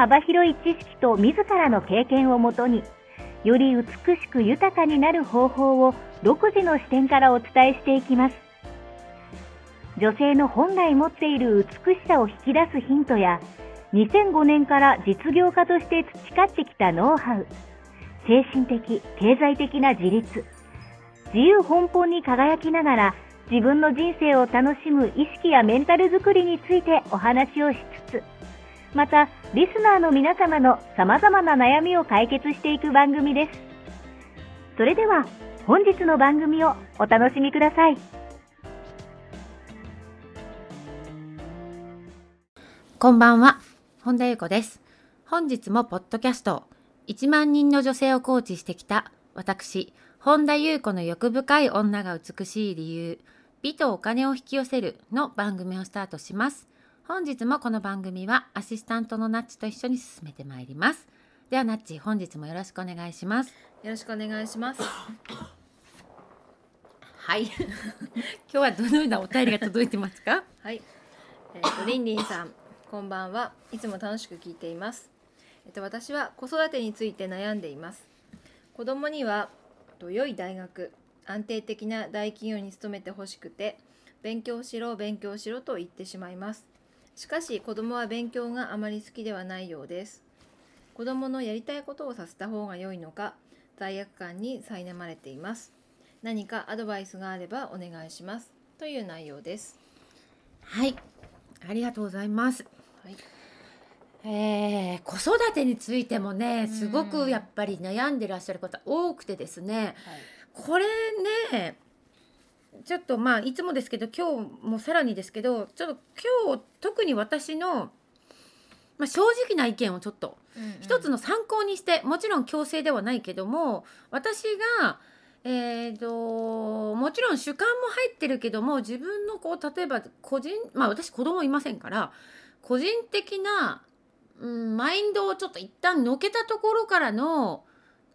幅広い知識と自らの経験をもとに、より美しく豊かになる方法を独自の視点からお伝えしていきます。女性の本来持っている美しさを引き出すヒントや、2005年から実業家として培ってきたノウハウ、精神的、経済的な自立、自由奔放に輝きながら自分の人生を楽しむ意識やメンタルづくりについてお話をしつつ、また、リスナーの皆様の様々な悩みを解決していく番組です。それでは、本日の番組をお楽しみください。こんばんは、本田裕子です。本日もポッドキャスト、1万人の女性をコーチしてきた私、本田裕子の欲深い女が美しい理由、美とお金を引き寄せるの番組をスタートします。本日もこの番組はアシスタントのナッチと一緒に進めてまいります。ではナッチ本日もよろしくお願いします。よろしくお願いします。はい。今日はどのようなお便りが届いてますか？はい。えっ、ー、とリンリンさんこんばんは。いつも楽しく聞いています。えっ、ー、と私は子育てについて悩んでいます。子供にはと良い大学安定的な大企業に勤めてほしくて勉強しろ勉強しろと言ってしまいますしかし子供は勉強があまり好きではないようです。子供のやりたいことをさせた方が良いのか罪悪感に苛まれています。何かアドバイスがあればお願いします。という内容です。はい、ありがとうございます。はいえー、子育てについてもねすごくやっぱり悩んでらっしゃる方多くてですね、はい、これねちょっとまあいつもですけど今日もさらにですけどちょっと今日特に私の、まあ、正直な意見をちょっと一つの参考にしてもちろん強制ではないけども私がえーと、もちろん主観も入ってるけども自分のこう例えば個人まあ私子供いませんから個人的な、うん、マインドをちょっと一旦のけたところからの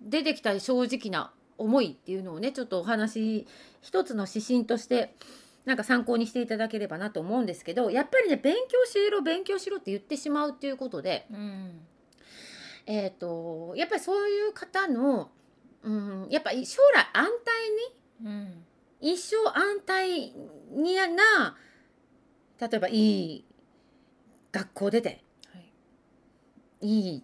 出てきた正直な思いっていうのをねちょっとお話一つの指針としてなんか参考にしていただければなと思うんですけどやっぱりね勉強しろ勉強しろって言ってしまうっていうことで、うん、えっ、ー、とやっぱりそういう方の、うん、やっぱり将来安泰に、うん、一生安泰にな例えばいい学校出て、はい、いい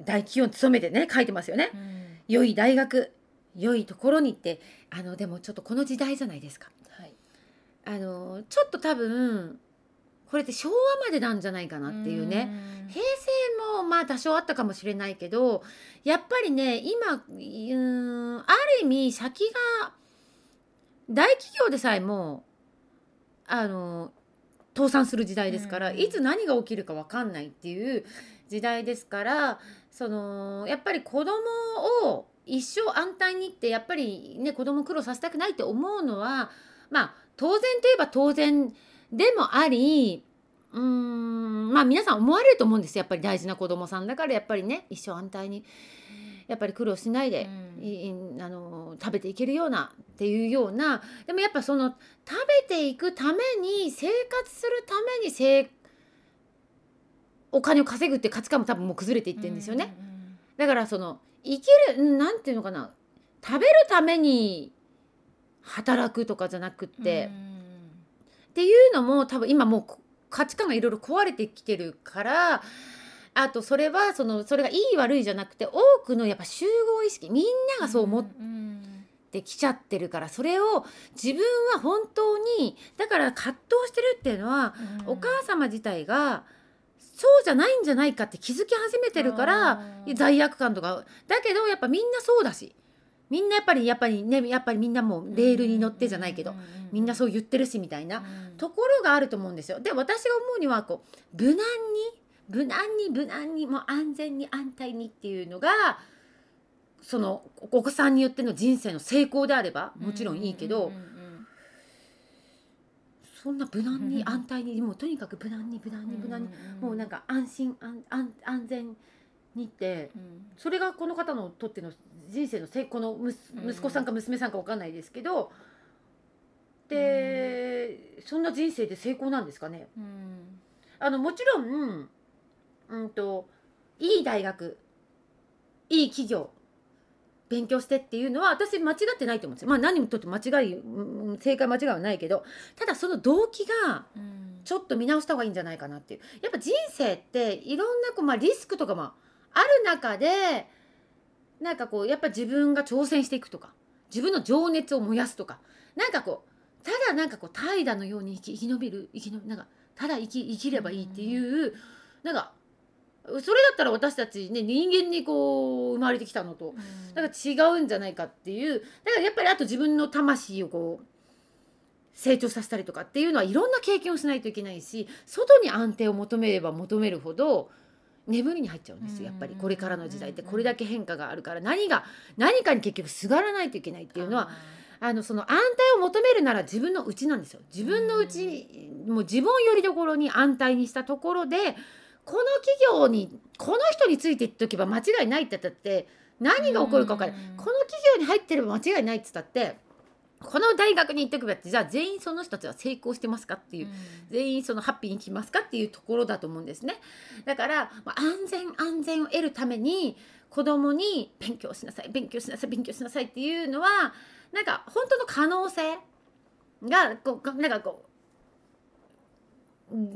大企業に勤めてね書いてますよね。うん良い大学良いところにってあのでもちょっとこの時代じゃないですか。はい、あのちょっと多分これって昭和までなんじゃないかなっていうね。平成もまあ多少あったかもしれないけどやっぱりね今うんある意味先が大企業でさえもあの倒産する時代ですからいつ何が起きるか分かんないっていう時代ですからそのやっぱり子供を一生安泰にってやっぱりね子供苦労させたくないって思うのはまあ当然といえば当然でもありうーんまあ皆さん思われると思うんですやっぱり大事な子供さんだからやっぱりね一生安泰にやっぱり苦労しないで、うん、あの食べていけるようなっていうようなでもやっぱその食べていくために生活するために生お金を稼ぐって価値観も多分もう崩れていってるんですよね。だからその生きるなんていうのかな。食べるために働くとかじゃなくって、っていうのも多分今もう価値観がいろいろ壊れてきてるからあとそれはそのそれがいい悪いじゃなくて多くのやっぱ集合意識みんながそう思ってきちゃってるからそれを自分は本当にだから葛藤してるっていうのは、お母様自体がそうじゃないんじゃないかって気づき始めてるから罪悪感とか。だけどやっぱみんなそうだし。みんなやっぱりやっぱりねやっぱりみんなもレールに乗ってじゃないけどみんなそう言ってるしみたいなところがあると思うんですよ。で私が思うにはこう無難に無難に無難にもう安全に安泰にっていうのがそのお子さんによっての人生の成功であればもちろんいいけど、うんうんうんそんな無難に安泰にもうとにかく無難に無難に無難に、もうなんか安心安安安全にってうん。それがこの方のとっての人生の成功の息子さんか娘さんかわかんないですけど、で、そんな人生で成功なんですかね？うん。あのもちろん、うんといい大学いい企業勉強してっていうのは私間違ってないと思うんですよ。まあ何にとって間違いうん正解間違いはないけどただその動機がうん。ちょっと見直した方がいいんじゃないかなっていう。やっぱ人生っていろんなこう、まあ、リスクとかもある中でなんかこうやっぱ自分が挑戦していくとか自分の情熱を燃やすとかなんかこうただなんかこう怠惰のように生き生き延びる生き延びなんかただ生き生きればいいっていう、なんかそれだったら私たちね人間にこう生まれてきたのと。だから違うんじゃないかっていう。だからやっぱりあと自分の魂をこう成長させたりとかっていうのはいろんな経験をしないといけないし外に安定を求めれば求めるほど眠りに入っちゃうんですよ。やっぱり。これからの時代って。これだけ変化があるから。何が何かに結局すがらないといけないっていうのはあのその安泰を求めるなら自分の内なんですよ。自分の内もう自分をよりどころに安泰にしたところでこの企業にこの人についていっとけば間違いないって言ったって何が起こるか分からない。うん。この企業に入ってれば間違いないって言ったってこの大学に行ってくばってじゃあ全員その人たちは成功してますかっていう全員そのハッピーに来ますかっていうところだと思うんですね。だから、まあ、安全安全を得るために子供に勉強しなさい勉強しなさい勉強しなさいっていうのはなんか本当の可能性がこうなんかこう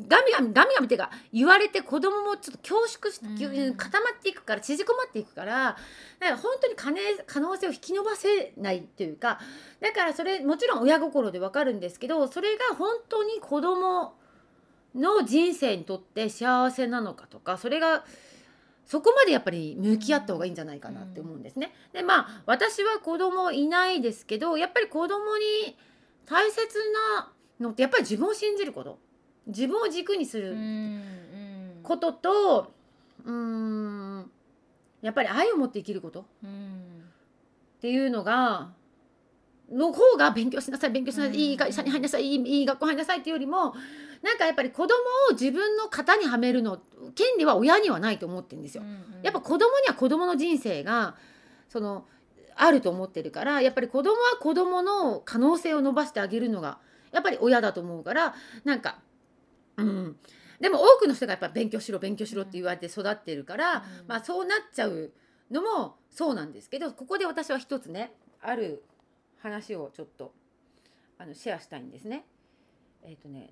ガミガミガミガミっていうか言われて子供もちょっと恐縮しうん固まっていくから縮こまっていくからだから本当に可能可能性を引き伸ばせないというかだからそれもちろん親心でわかるんですけどそれが本当に子供の人生にとって幸せなのかとかそれがそこまでやっぱり向き合った方がいいんじゃないかなって思うんですね。でまあ私は子供いないですけどやっぱり子供に大切なのってやっぱり自分を信じること自分を軸にする。こととうーんやっぱり愛を持って生きること。っていうのがの方が勉強しなさい勉強しなさい、うん。いい会社に入りなさいいいいい学校入りなさいっていうよりもなんかやっぱり子供を自分の型にはめるの権利は親にはないと思ってるんですよ。やっぱ子供には子供の人生がそのあると思ってるからやっぱり子供は子供の可能性を伸ばしてあげるのがやっぱり親だと思うからなんかうん。でも多くの人がやっぱ勉強しろ勉強しろって言われて育ってるから、うん。まあそうなっちゃうのもそうなんですけどここで私は一つねある話をちょっとあのシェアしたいんですね。えっ、とね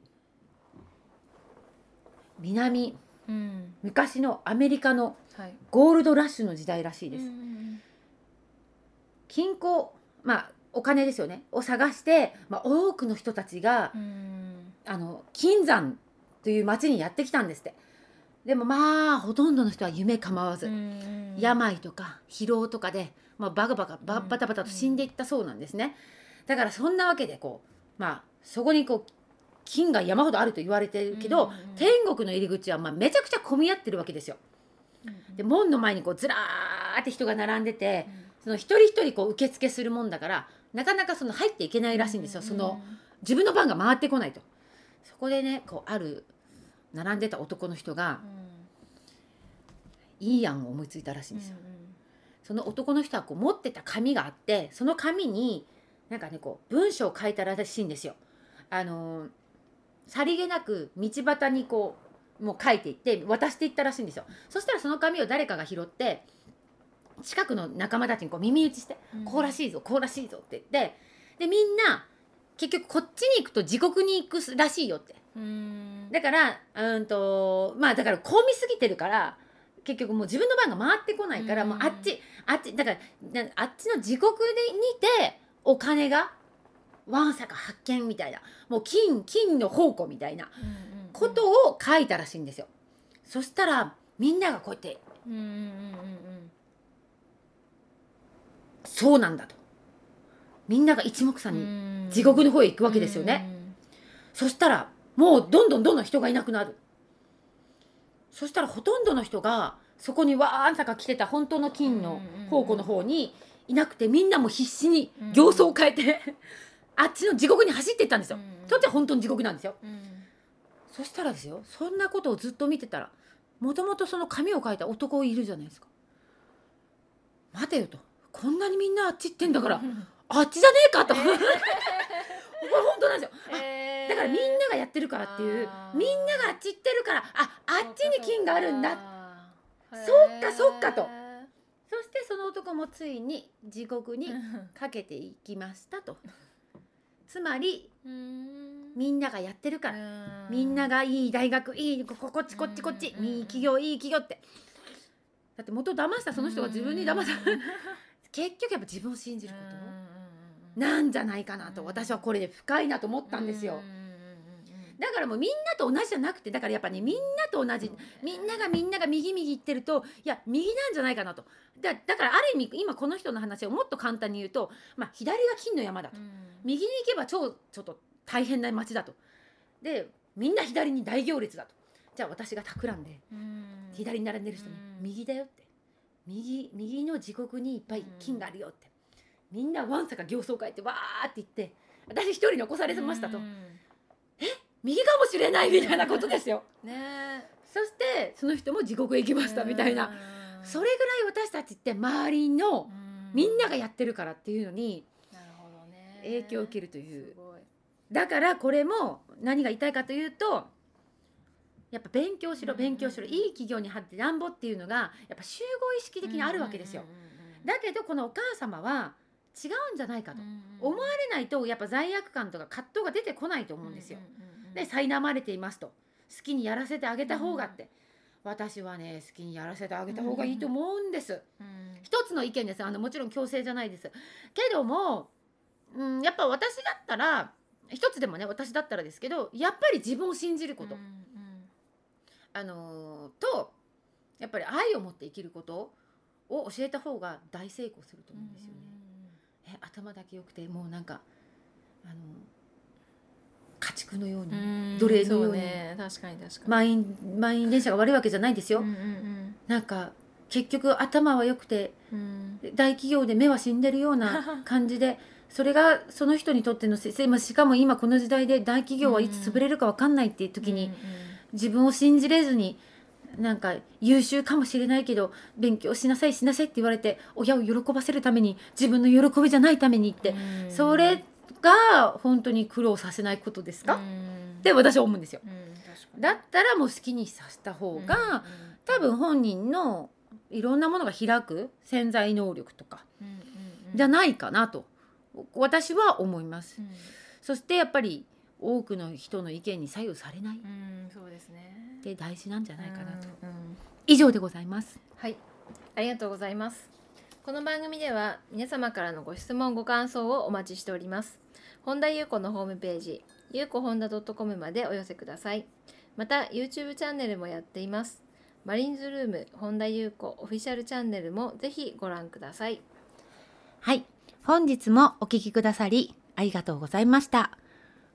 南うん。昔のアメリカのはい。ゴールドラッシュの時代らしいです。うん金庫まあお金ですよねを探して、まあ、多くの人たちがうん。あの金山という町にやってきたんですって。でもまあほとんどの人は夢構わず、うん病とか疲労とかで、まあ、バカバカバうん。バタバタと死んでいったそうなんですね。だからそんなわけでこうまあそこにこう金が山ほどあると言われてるけど、天国の入り口はまあめちゃくちゃ混み合ってるわけですよ。で門の前にこうずらーって人が並んでて、その一人一人こう受付するもんだからなかなかその入っていけないらしいんですよ、その自分の番が回ってこないと。そこでねこうある並んでた男の人がいい案を思いついたらしいんですよ、その男の人はこう持ってた紙があってその紙になんかねこう文章を書いたらしいんですよ。あのーさりげなく道端にこうもう書いていって渡していったらしいんですよ。そしたらその紙を誰かが拾って近くの仲間たちにこう耳打ちして「こうらしいぞこうらしいぞ」って言ってでみんな結局こっちに行くと地獄に行くらしいよって。うんだからうんとまあだから混みすぎてるから結局もう自分の番が回ってこないから、うん。もうあっちあっちだからなあっちの地獄でにてお金がわんさか発見みたいなもう金金の宝庫みたいなことを書いたらしいんですよ。そしたらみんながこうやってうんうんうんそうなんだと。みんなが一目散うに地獄の方へ行くわけですよね。そしたらもうどんどんどんどん人がいなくなる。そしたらほとんどの人がそこにわーんさか来てた本当の金の宝庫の方にいなくてみんなも必死に形相を変えて、あっちの地獄に走っていったんですよ。そっちは本当に地獄なんですよ。そしたらですよそんなことをずっと見てたらもともとその紙を書いた男いるじゃないですか。待てよとこんなにみんなあっち行ってんだからあっちじゃねえかと。これ本当なんですよ。あだからみんながやってるからっていうみんながあっち行ってるからああっちに金があるんだ。そっかそっかと。そしてその男もついに地獄に かけていきましたと。つまりみんながやってるから。みんながいい大学いいここっちこっちこっち。いい企業いい企業って。だって元騙したその人が自分に騙さ 結局やっぱ自分を信じること？なんじゃないかなと私はこれで深いなと思ったんですよ。だからもうみんなと同じじゃなくてだからやっぱねみんなと同じみんながみんなが右右言ってるといや右なんじゃないかなと。だだからある意味今この人の話をもっと簡単に言うと、まあ、左が金の山だと、右に行けば超ちょっと大変な街だと。でみんな左に大行列だと。じゃあ私が企んで左に並んでる人に「右だよ」って。右右の地獄にいっぱい金があるよってみんなわんさか形相変えてわーって言って私一人残されましたと。え？右かもしれないみたいなことですよ。ね。そしてその人も地獄へ行きましたみたいな。それぐらい私たちって周りのみんながやってるからっていうのに影響を受けるという。だからこれも何が言いたいかというとやっぱ勉強しろ勉強しろ。いい企業に入ってなんぼっていうのがやっぱ集合意識的にあるわけですよ。だけどこのお母様は違うんじゃないかと。思われないとやっぱ罪悪感とか葛藤が出てこないと思うんですよ。で苛まれていますと。好きにやらせてあげた方がって、私はね好きにやらせてあげた方がいいと思うんです。一つの意見です。あのもちろん強制じゃないです。けども、うん、やっぱ私だったら一つでもね私だったらですけどやっぱり自分を信じること、あのーとやっぱり愛を持って生きることを教えた方が大成功すると思うんですよね。え頭だけ良くてもうなんかあの家畜のように奴隷のようにね。確かに確かに、満員満員電車が悪いわけじゃないんですよ。うんうんなんか結局頭は良くてうん。大企業で目は死んでるような 感じでそれがその人にとってのせせまあしかも今この時代で大企業はいつ潰れるか分かんないっていう時に自分を信じれずになんか優秀かもしれないけど勉強しなさいしなさいって言われて親を喜ばせるために自分の喜びじゃないためにって。うん。それが本当に苦労させないことですか？うん。って私は思うんですよ。だったらもう好きにさせた方が多分本人のいろんなものが開く潜在能力とかじゃないかなと私は思います。うん。そしてやっぱり多くの人の意見に左右されないっうんそうですねて大事なんじゃないかなと。うんうん以上でございます。はい、ありがとうございます。この番組では皆様からのご質問ご感想をお待ちしております。本田裕子のホームページ、ゆうこ本田 .com までお寄せください。また YouTube チャンネルもやっています。マリンズルーム本田裕子オフィシャルチャンネルもぜひご覧ください。はい。本日もお聞きくださりありがとうございました。